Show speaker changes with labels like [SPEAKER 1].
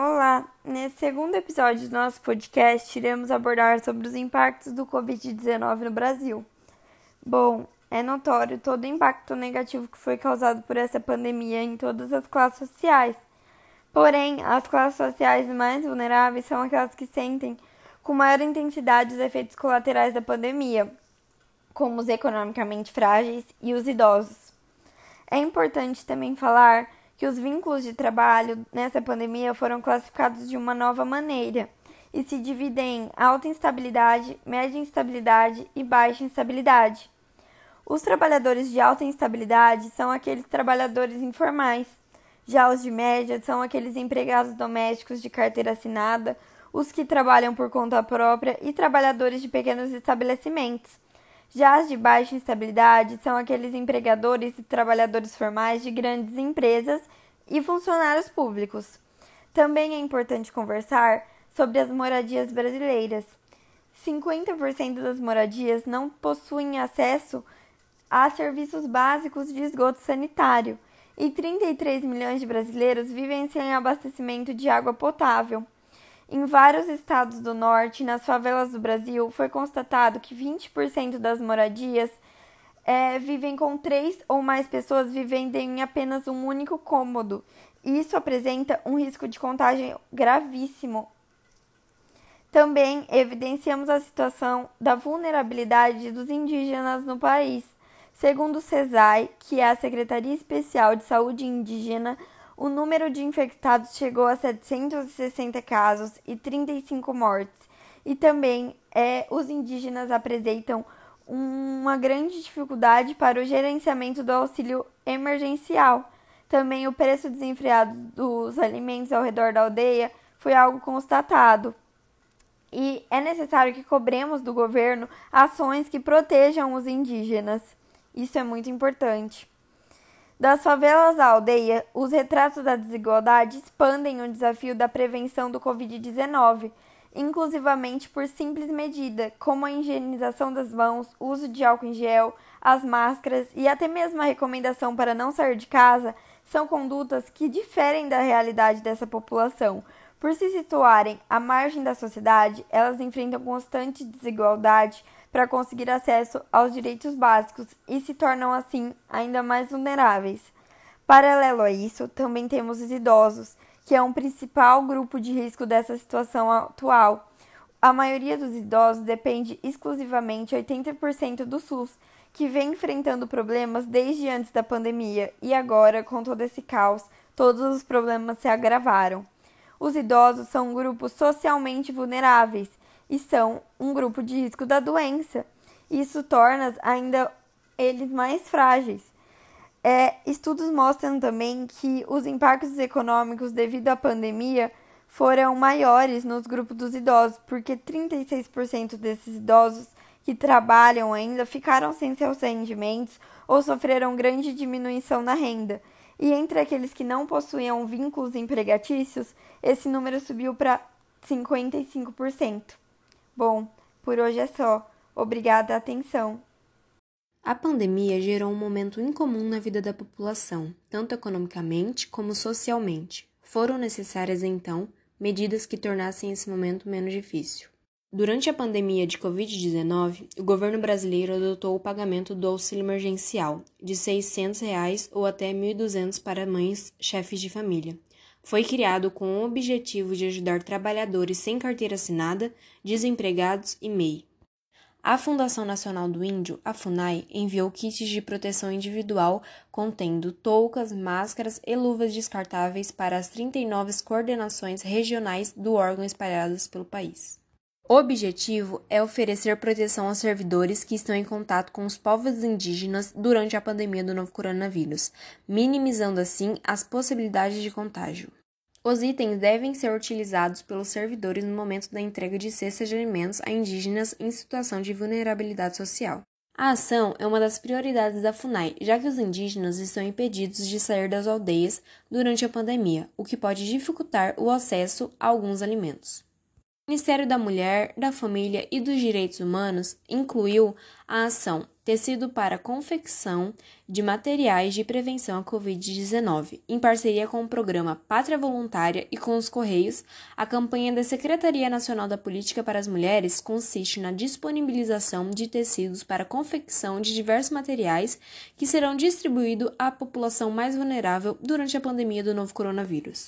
[SPEAKER 1] Olá! Nesse segundo episódio do nosso podcast, iremos abordar sobre os impactos do Covid-19 no Brasil. Bom, é notório todo o impacto negativo que foi causado por essa pandemia em todas as classes sociais. Porém, as classes sociais mais vulneráveis são aquelas que sentem com maior intensidade os efeitos colaterais da pandemia, como os economicamente frágeis e os idosos. É importante também falar que os vínculos de trabalho nessa pandemia foram classificados de uma nova maneira e se dividem em alta instabilidade, média instabilidade e baixa instabilidade. Os trabalhadores de alta instabilidade são aqueles trabalhadores informais. Já os de média são aqueles empregados domésticos de carteira assinada, os que trabalham por conta própria e trabalhadores de pequenos estabelecimentos. Já as de baixa instabilidade são aqueles empregadores e trabalhadores formais de grandes empresas e funcionários públicos. Também é importante conversar sobre as moradias brasileiras. 50% das moradias não possuem acesso a serviços básicos de esgoto sanitário e 33 milhões de brasileiros vivem sem abastecimento de água potável. Em vários estados do norte nas favelas do Brasil, foi constatado que 20% das moradias é, vivem com três ou mais pessoas vivendo em apenas um único cômodo. Isso apresenta um risco de contágio gravíssimo. Também evidenciamos a situação da vulnerabilidade dos indígenas no país. Segundo o CESAI, que é a Secretaria Especial de Saúde Indígena, o número de infectados chegou a 760 casos e 35 mortes. E também é, os indígenas apresentam uma grande dificuldade para o gerenciamento do auxílio emergencial. Também o preço desenfreado dos alimentos ao redor da aldeia foi algo constatado. E é necessário que cobremos do governo ações que protejam os indígenas. Isso é muito importante. Das favelas à aldeia, os retratos da desigualdade expandem o desafio da prevenção do Covid-19, inclusivamente por simples medida, como a higienização das mãos, uso de álcool em gel, as máscaras e até mesmo a recomendação para não sair de casa, são condutas que diferem da realidade dessa população. Por se situarem à margem da sociedade, elas enfrentam constante desigualdade para conseguir acesso aos direitos básicos e se tornam assim ainda mais vulneráveis. Paralelo a isso, também temos os idosos, que é um principal grupo de risco dessa situação atual. A maioria dos idosos depende exclusivamente 80% do SUS, que vem enfrentando problemas desde antes da pandemia e agora, com todo esse caos, todos os problemas se agravaram. Os idosos são um grupo socialmente vulneráveis e são um grupo de risco da doença. Isso torna ainda eles mais frágeis. É, estudos mostram também que os impactos econômicos devido à pandemia foram maiores nos grupos dos idosos, porque 36% desses idosos que trabalham ainda ficaram sem seus rendimentos ou sofreram grande diminuição na renda. E entre aqueles que não possuíam vínculos empregatícios, esse número subiu para 55%. Bom, por hoje é só. Obrigada, atenção.
[SPEAKER 2] A pandemia gerou um momento incomum na vida da população, tanto economicamente como socialmente. Foram necessárias, então, medidas que tornassem esse momento menos difícil. Durante a pandemia de Covid-19, o governo brasileiro adotou o pagamento do auxílio emergencial de 600 reais ou até R$ 1.200 para mães chefes de família, foi criado com o objetivo de ajudar trabalhadores sem carteira assinada, desempregados e MEI. A Fundação Nacional do Índio, a FUNAI, enviou kits de proteção individual contendo toucas, máscaras e luvas descartáveis para as 39 coordenações regionais do órgão espalhadas pelo país. O objetivo é oferecer proteção aos servidores que estão em contato com os povos indígenas durante a pandemia do novo coronavírus, minimizando assim as possibilidades de contágio. Os itens devem ser utilizados pelos servidores no momento da entrega de cestas de alimentos a indígenas em situação de vulnerabilidade social. A ação é uma das prioridades da FUNAI, já que os indígenas estão impedidos de sair das aldeias durante a pandemia, o que pode dificultar o acesso a alguns alimentos. Ministério da Mulher, da Família e dos Direitos Humanos incluiu a ação Tecido para Confecção de Materiais de Prevenção à Covid-19, em parceria com o programa Pátria Voluntária e com os Correios. A campanha da Secretaria Nacional da Política para as Mulheres consiste na disponibilização de tecidos para confecção de diversos materiais que serão distribuídos à população mais vulnerável durante a pandemia do novo coronavírus.